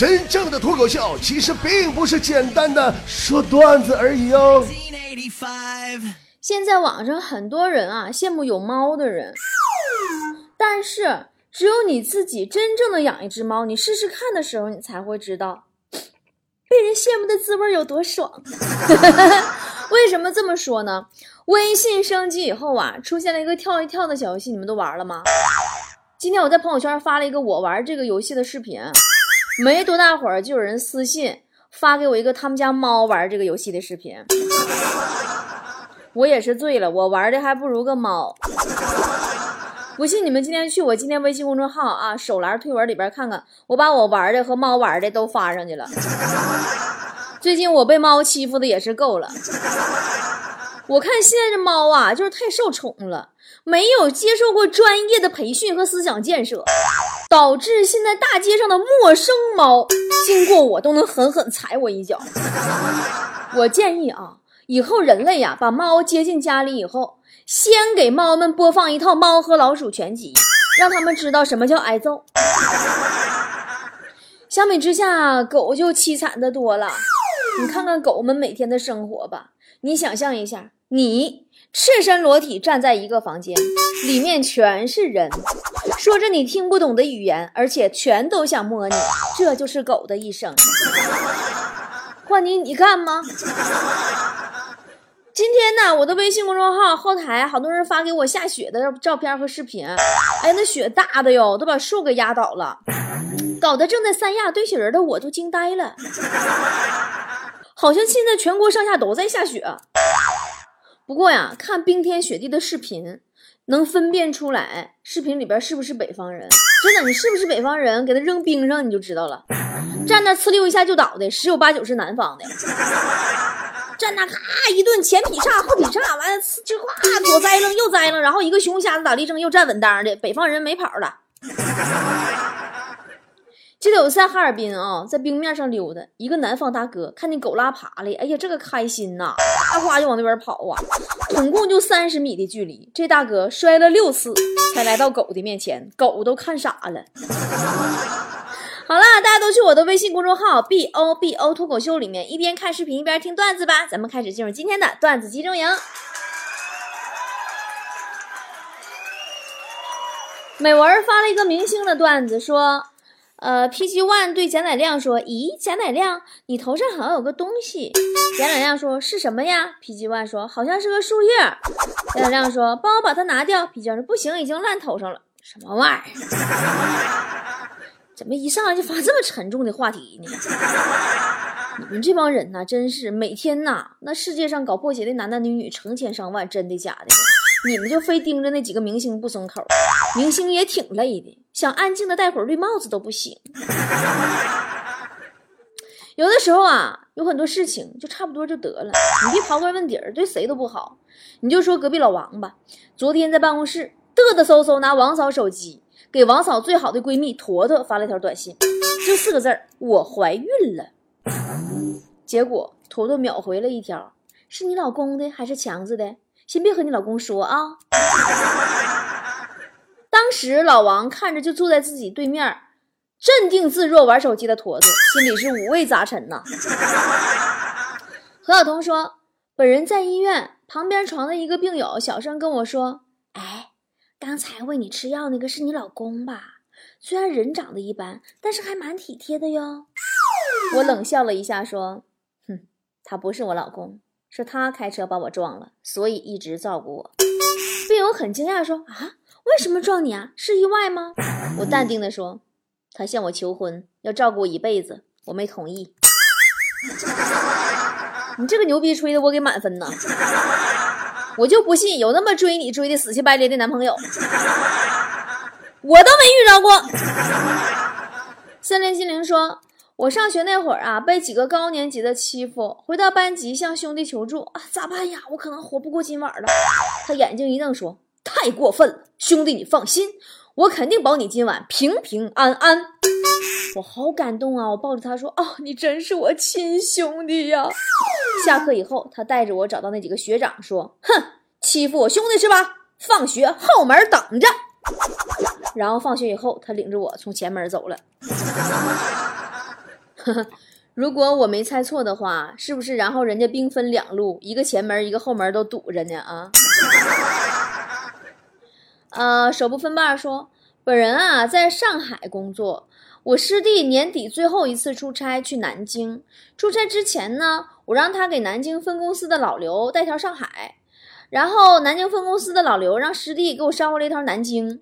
真正的脱口秀其实并不是简单的说段子而已哦。现在网上很多人啊羡慕有猫的人，但是只有你自己真正的养一只猫，你试试看的时候，你才会知道被人羡慕的滋味有多爽。为什么这么说呢？微信升级以后啊，出现了一个跳一跳的小游戏，你们都玩了吗？今天我在朋友圈发了一个我玩这个游戏的视频，没多大会儿就有人私信发给我一个他们家猫玩这个游戏的视频。我也是醉了，我玩的还不如个猫。不信你们今天去我今天微信公众号啊，手栏推文里边看看，我把我玩的和猫玩的都发上去了。最近我被猫欺负的也是够了。我看现在这猫啊，就是太受宠了，没有接受过专业的培训和思想建设，导致现在大街上的陌生猫经过我都能狠狠踩我一脚。我建议啊，以后人类呀把猫接进家里以后，先给猫们播放一套《猫和老鼠》全集，让他们知道什么叫挨揍。相比之下，狗就凄惨的多了。你看看狗们每天的生活吧，你想象一下，你赤身裸体站在一个房间，里面全是人，说着你听不懂的语言，而且全都想摸你，这就是狗的一生。换你，你干吗？今天呢，我的微信公众号后台好多人发给我下雪的照片和视频，哎，那雪大的哟，都把树给压倒了，搞得正在三亚堆雪人的我都惊呆了。好像现在全国上下都在下雪，不过呀，看冰天雪地的视频，能分辨出来视频里边是不是北方人。真的，你是不是北方人，给他扔冰上你就知道了。站那呲溜一下就倒的，十有八九是南方的。站那咔一顿前劈叉后劈叉，完了呲就哗左栽楞右栽楞，然后一个熊瞎子打立正又站稳当的，北方人没跑了。记得我在哈尔滨啊，在冰面上溜达，一个南方大哥看见狗拉爬了，哎呀，这个开心呐，哗哗就往那边跑啊，总共就三十米的距离，这大哥摔了六次才来到狗的面前，狗都看傻了。好了，大家都去我的微信公众号 b o b o 脱口秀里面一边看视频一边听段子吧，咱们开始进入今天的段子集中营。美文发了一个明星的段子，说。呃，PG One 对贾乃亮说：“咦，贾乃亮，你头上好像有个东西。”贾乃亮说：“是什么呀？”PG One 说：“好像是个树叶。”贾乃亮说：“帮我把它拿掉。”PG One 说：“不行，已经烂头上了。”什么玩意儿？怎么一上来就发这么沉重的话题呢？你们这帮人呐，真是每天呐，那世界上搞破鞋的男男女女成千上万，真的假的？你们就非盯着那几个明星不松口，明星也挺累的。想安静的戴会儿绿帽子都不行。有的时候啊，有很多事情就差不多就得了，你别刨根问底儿，对谁都不好。你就说隔壁老王吧，昨天在办公室嘚嘚嗖嗖拿王嫂手机给王嫂最好的闺蜜坨坨发了条短信，就四个字儿：我怀孕了。结果坨坨秒回了一条：是你老公的还是强子的？先别和你老公说啊。当时老王看着就坐在自己对面，镇定自若玩手机的坨坨，心里是五味杂陈呐。何晓彤说：“本人在医院旁边床的一个病友小声跟我说，哎，刚才喂你吃药那个是你老公吧？虽然人长得一般，但是还蛮体贴的哟。”我冷笑了一下说：“哼，他不是我老公，是他开车把我撞了，所以一直照顾我。”病友很惊讶说：“啊？”为什么撞你啊？是意外吗？我淡定地说：“他向我求婚，要照顾我一辈子，我没同意。”你这个牛逼吹的，我给满分呢。我就不信有那么追你追的死乞白赖的男朋友，我都没遇着过。森林心灵说：“我上学那会儿啊，被几个高年级的欺负，回到班级向兄弟求助啊，咋办呀？我可能活不过今晚了。”他眼睛一瞪说。太过分了，兄弟，你放心，我肯定保你今晚平平安安。我好感动啊！我抱着他说：“哦，你真是我亲兄弟呀！”下课以后，他带着我找到那几个学长说：“哼，欺负我兄弟是吧？放学后门等着。”然后放学以后，他领着我从前门走了。如果我没猜错的话，是不是然后人家兵分两路，一个前门，一个后门都堵着呢？啊？呃，手部分瓣说，本人啊在上海工作，我师弟年底最后一次出差去南京，出差之前呢，我让他给南京分公司的老刘带条上海。然后南京分公司的老刘让师弟给我捎回来一条南京，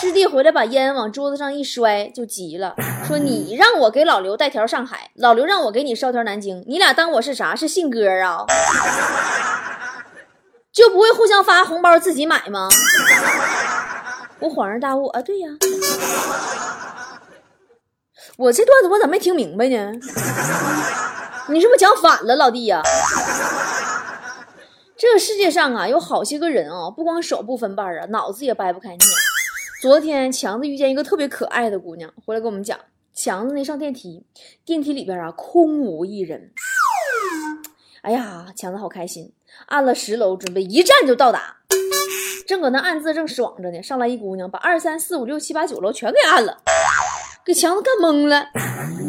师弟回来把烟往桌子上一摔，就急了，说你让我给老刘带条上海，老刘让我给你捎条南京，你俩当我是啥？是信鸽啊？就不会互相发红包自己买吗？我恍然大悟啊，对呀，我这段子我咋没听明白呢？你是不是讲反了，老弟呀？这世界上啊，有好些个人啊，不光手不分瓣啊，脑子也掰不开呢。昨天强子遇见一个特别可爱的姑娘，回来跟我们讲，强子那上电梯，电梯里边啊空无一人。哎呀，强子好开心，按了十楼，准备一站就到达。正搁那暗自正爽着呢，上来一姑娘，把二三四五六七八九楼全给按了，给强子干懵了，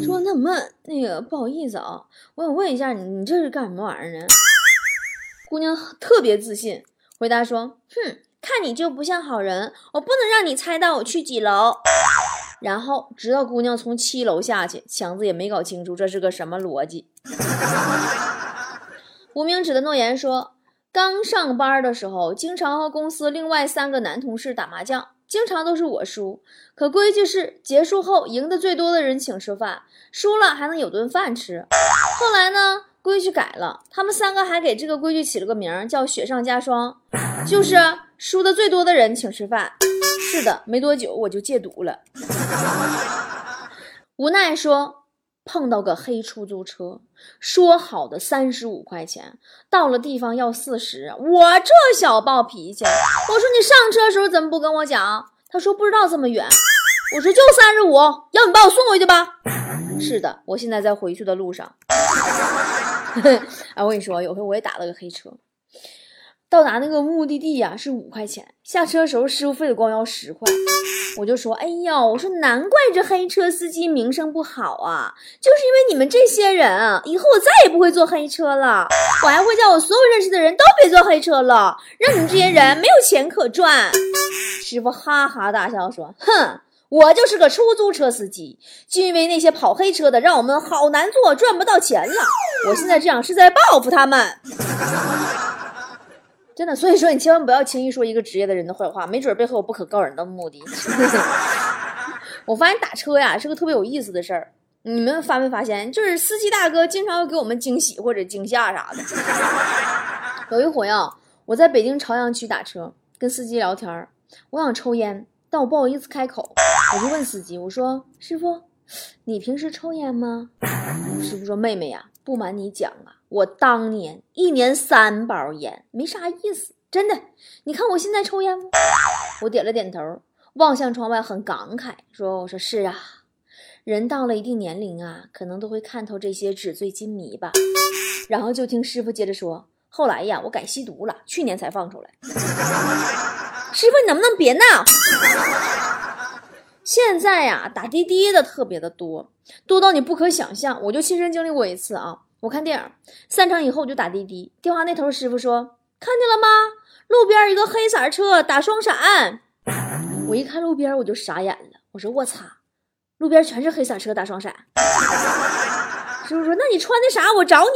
说那什么那个不好意思啊，我想问一下你，你这是干什么玩意儿呢？姑娘特别自信，回答说：“哼，看你就不像好人，我不能让你猜到我去几楼。”然后直到姑娘从七楼下去，强子也没搞清楚这是个什么逻辑。无名指的诺言说：“刚上班的时候，经常和公司另外三个男同事打麻将，经常都是我输。可规矩是结束后赢的最多的人请吃饭，输了还能有顿饭吃。后来呢？”规矩改了，他们三个还给这个规矩起了个名，叫“雪上加霜”，就是输的最多的人请吃饭。是的，没多久我就戒毒了。无奈说碰到个黑出租车，说好的三十五块钱，到了地方要四十，我这小暴脾气，我说你上车的时候怎么不跟我讲？他说不知道这么远，我说就三十五，要你把我送回去吧。是的，我现在在回去的路上。哎，我跟你说，有回我也打了个黑车，到达那个目的地呀是五块钱，下车的时候师傅非得光要十块，我就说，哎呀，我说难怪这黑车司机名声不好啊，就是因为你们这些人，以后我再也不会坐黑车了，我还会叫我所有认识的人都别坐黑车了，让你们这些人没有钱可赚。师傅哈哈大笑说，哼。我就是个出租车司机，就因为那些跑黑车的让我们好难做，赚不到钱了。我现在这样是在报复他们，真的。所以说，你千万不要轻易说一个职业的人的坏话，没准背后有不可告人的目的。我发现打车呀是个特别有意思的事儿，你们发没发现？就是司机大哥经常会给我们惊喜或者惊吓啥的。有一回啊，我在北京朝阳区打车，跟司机聊天儿，我想抽烟，但我不好意思开口。我就问司机，我说：“师傅，你平时抽烟吗？” 师傅说：“妹妹呀，不瞒你讲啊，我当年一年三包烟，没啥意思，真的。你看我现在抽烟吗？”我点了点头，望向窗外，很感慨说：“我说是啊，人到了一定年龄啊，可能都会看透这些纸醉金迷吧。”然后就听师傅接着说：“后来呀，我改吸毒了，去年才放出来。”师傅，你能不能别闹？现在呀，打滴滴的特别的多，多到你不可想象。我就亲身经历过一次啊，我看电影散场以后我就打滴滴，电话那头师傅说：“看见了吗？路边一个黑色车打双闪。”我一看路边我就傻眼了，我说：“我擦，路边全是黑色车打双闪。”师傅说：“那你穿的啥？我找你。”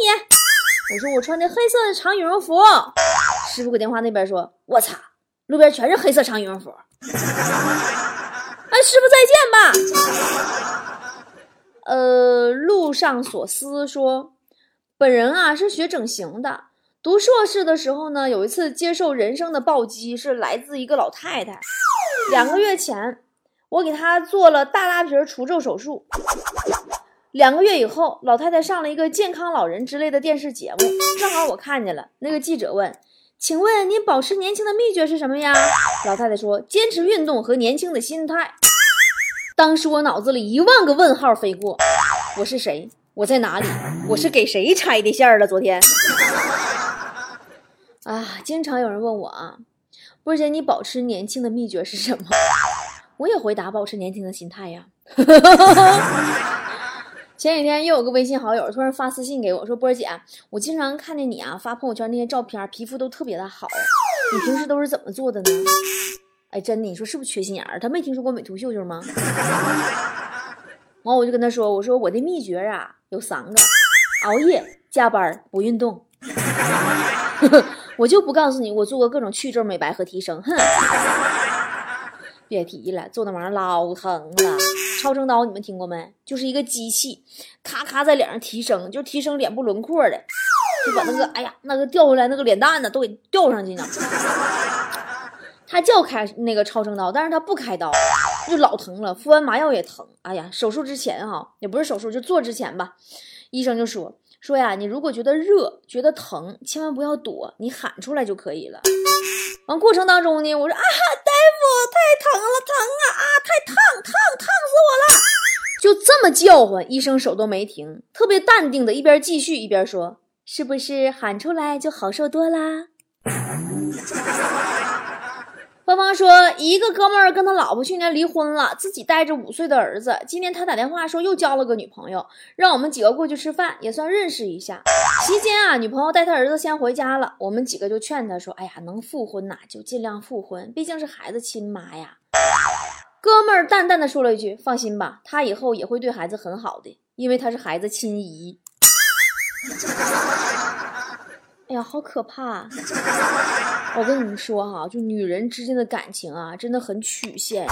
我说：“我穿的黑色的长羽绒服。”师傅搁电话那边说：“我擦，路边全是黑色长羽绒服。”哎，师傅再见吧。呃，路上所思说，本人啊是学整形的，读硕士的时候呢，有一次接受人生的暴击，是来自一个老太太。两个月前，我给她做了大拉皮除皱手术。两个月以后，老太太上了一个健康老人之类的电视节目，正好我看见了。那个记者问。请问您保持年轻的秘诀是什么呀？老太太说：坚持运动和年轻的心态。当时我脑子里一万个问号飞过：我是谁？我在哪里？我是给谁拆的线了？昨天 啊，经常有人问我啊，波姐，你保持年轻的秘诀是什么？我也回答：保持年轻的心态呀。前几天又有个微信好友突然发私信给我说：“波姐，我经常看见你啊发朋友圈那些照片，皮肤都特别的好，你平时都是怎么做的呢？”哎，真的，你说是不是缺心眼儿？他没听说过美图秀秀吗？完，我就跟他说：“我说我的秘诀啊有三个：熬夜、加班、不运动。我就不告诉你，我做过各种去皱、美白和提升。哼，别提了，做那玩意儿老疼了。超声刀你们听过没？就是一个机器，咔咔在脸上提升，就提升脸部轮廓的，就把那个哎呀那个掉下来那个脸蛋子都给吊上去呢。”他叫开那个超声刀，但是他不开刀，就老疼了。敷完麻药也疼。哎呀，手术之前哈，也不是手术，就做之前吧，医生就说说呀，你如果觉得热、觉得疼，千万不要躲，你喊出来就可以了。完过程当中呢，我说啊，大夫太疼了，疼啊啊，太烫烫烫死我了，就这么叫唤，医生手都没停，特别淡定的一边继续一边说，是不是喊出来就好受多啦？芳芳说，一个哥们儿跟他老婆去年离婚了，自己带着五岁的儿子。今天他打电话说又交了个女朋友，让我们几个过去吃饭，也算认识一下。期间啊，女朋友带他儿子先回家了，我们几个就劝他说：“哎呀，能复婚呐，就尽量复婚，毕竟是孩子亲妈呀。”哥们儿淡淡的说了一句：“放心吧，他以后也会对孩子很好的，因为他是孩子亲姨。”哎呀，好可怕！我跟你们说哈，就女人之间的感情啊，真的很曲线。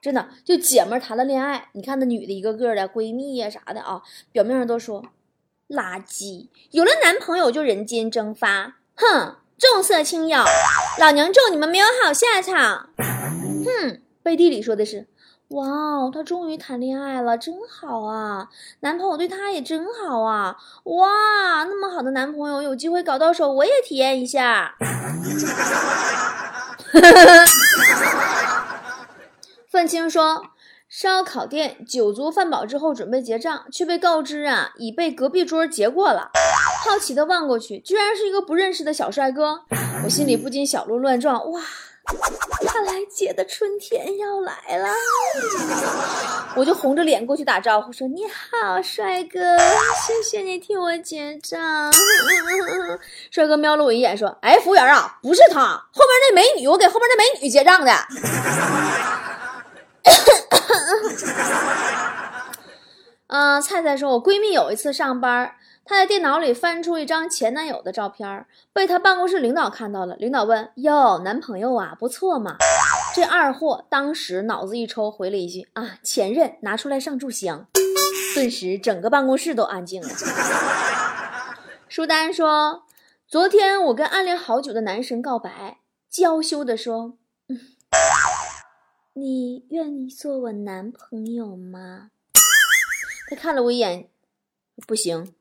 真的，就姐们谈了恋爱，你看那女的一个个的闺蜜呀啥的啊，表面上都说垃圾，有了男朋友就人间蒸发，哼，重色轻友，老娘咒你们没有好下场。哼，背地里说的是。哇哦，她终于谈恋爱了，真好啊！男朋友对她也真好啊！哇，那么好的男朋友，有机会搞到手，我也体验一下。愤青说，烧烤店酒足饭饱之后准备结账，却被告知啊已被隔壁桌结过了。好奇的望过去，居然是一个不认识的小帅哥，我心里不禁小鹿乱撞。哇！看来姐的春天要来了，我就红着脸过去打招呼，说：“你好，帅哥，谢谢你替我结账。”帅哥瞄了我一眼，说：“哎，服务员啊，不是他，后面那美女，我给后面那美女结账的。”嗯，菜菜说：“我闺蜜有一次上班。”她在电脑里翻出一张前男友的照片，被她办公室领导看到了。领导问：“哟，男朋友啊，不错嘛。”这二货当时脑子一抽，回了一句：“啊，前任，拿出来上炷香。”顿时整个办公室都安静了。舒丹说：“昨天我跟暗恋好久的男神告白，娇羞地说：‘嗯你愿意做我男朋友吗？’他看了我一眼，不行。”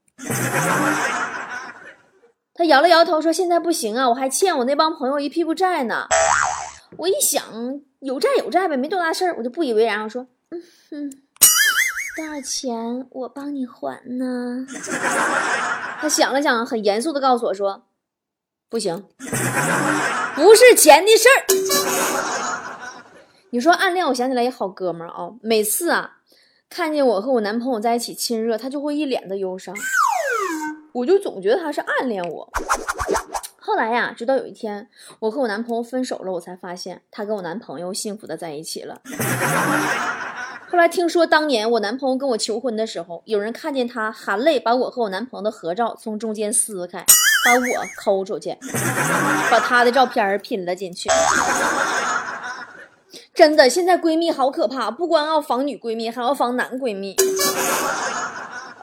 他摇了摇头说：“现在不行啊，我还欠我那帮朋友一屁股债呢。”我一想，有债有债呗，没多大事儿，我就不以为然，我说：“嗯哼，多少钱我帮你还呢？”他想了想，很严肃的告诉我说：“不行，不是钱的事儿。”你说暗恋，我想起来一好哥们儿啊，每次啊看见我和我男朋友在一起亲热，他就会一脸的忧伤。我就总觉得他是暗恋我。后来呀，直到有一天我和我男朋友分手了，我才发现他跟我男朋友幸福的在一起了。后来听说当年我男朋友跟我求婚的时候，有人看见他含泪把我和我男朋友的合照从中间撕开，把我抠出去，把他的照片拼了进去。真的，现在闺蜜好可怕，不光要防女闺蜜，还要防男闺蜜。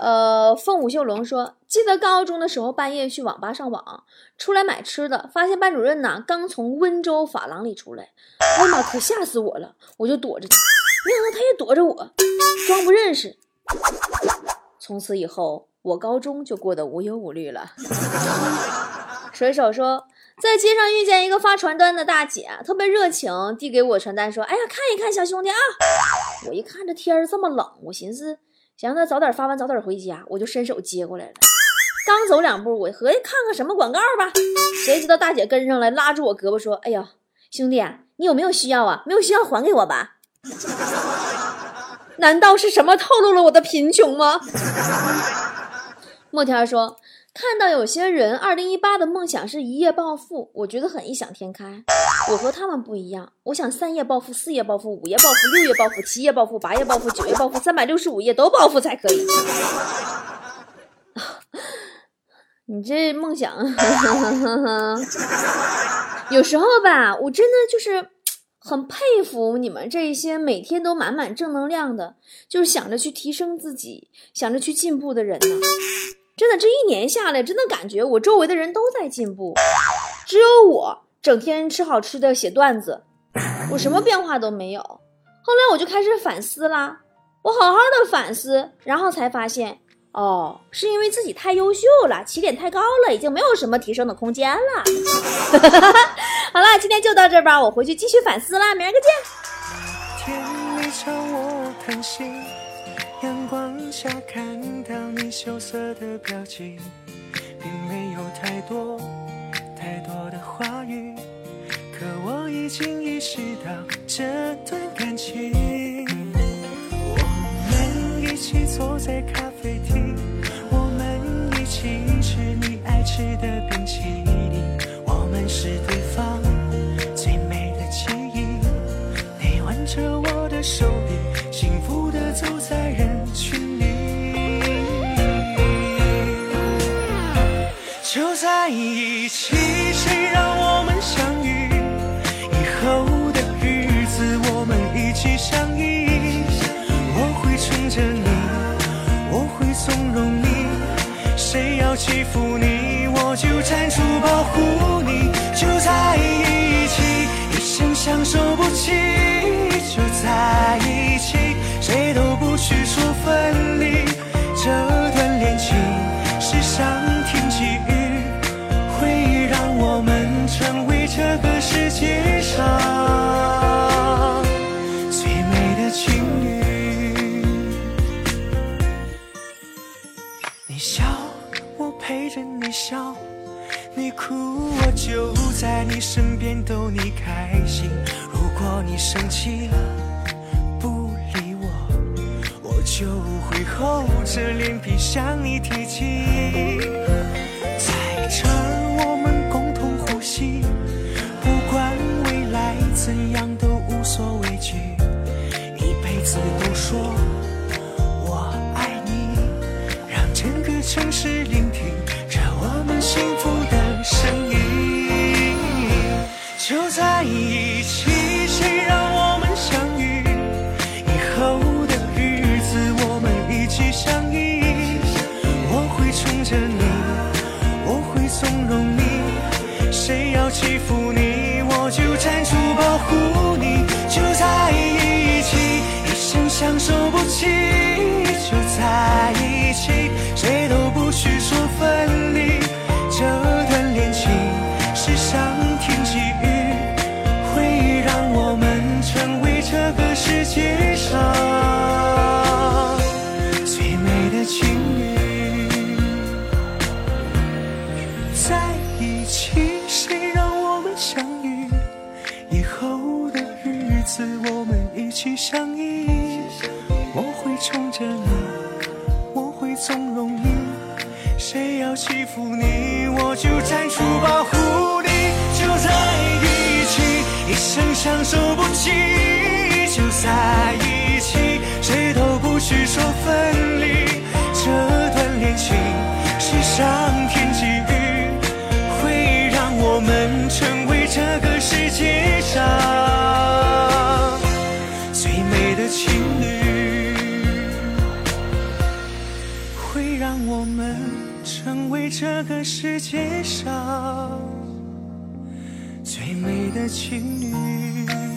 呃，凤舞秀龙说，记得高中的时候半夜去网吧上网，出来买吃的，发现班主任呢刚从温州发廊里出来，哎呀妈，可吓死我了，我就躲着他，没想到他也躲着我，装不认识。从此以后，我高中就过得无忧无虑了。水手说，在街上遇见一个发传单的大姐，特别热情，递给我传单说：“哎呀，看一看，小兄弟啊！”我一看这天儿这么冷，我寻思。想让他早点发完，早点回家，我就伸手接过来了。刚走两步，我合计看看什么广告吧，谁知道大姐跟上来，拉住我胳膊说：“哎呦，兄弟，你有没有需要啊？没有需要还给我吧。”难道是什么透露了我的贫穷吗？莫天说。看到有些人二零一八的梦想是一夜暴富，我觉得很异想天开。我和他们不一样，我想三夜暴富、四夜暴富、五夜暴富、六夜暴富、七夜暴富、八夜暴富、九夜暴富、三百六十五夜都暴富才可以。你这梦想，有时候吧，我真的就是很佩服你们这些每天都满满正能量的，就是想着去提升自己、想着去进步的人呢。真的，这一年下来，真的感觉我周围的人都在进步，只有我整天吃好吃的写段子，我什么变化都没有。后来我就开始反思啦，我好好的反思，然后才发现，哦，是因为自己太优秀了，起点太高了，已经没有什么提升的空间了。好了，今天就到这吧，我回去继续反思啦，明儿个见。下看到你羞涩的表情，并没有太多太多的话语，可我已经意识到这段感情。我们一起坐在咖啡厅，我们一起吃你爱吃的冰淇淋，我们是对方最美的记忆。你挽着我的手一起，谁让我们相遇？以后的日子，我们一起相依。我会宠着你，我会纵容你。谁要欺负你，我就站出保护你。就在一起，一生相守不弃。就在一起，笑；你哭，我就在你身边逗你开心。如果你生气了不理我，我就会厚着脸皮向你提起。在这儿。怎样都无所畏惧，一辈子都说我爱你，让整个城市里世界上最美的情侣。在一起，谁让我们相遇？以后的日子我们一起相依，我会宠着你，我会纵容你。谁要欺负你，我就站出保护你。就在一起，一生相守机上，最美的情侣会让。我们成为这个世界上最美的情侣。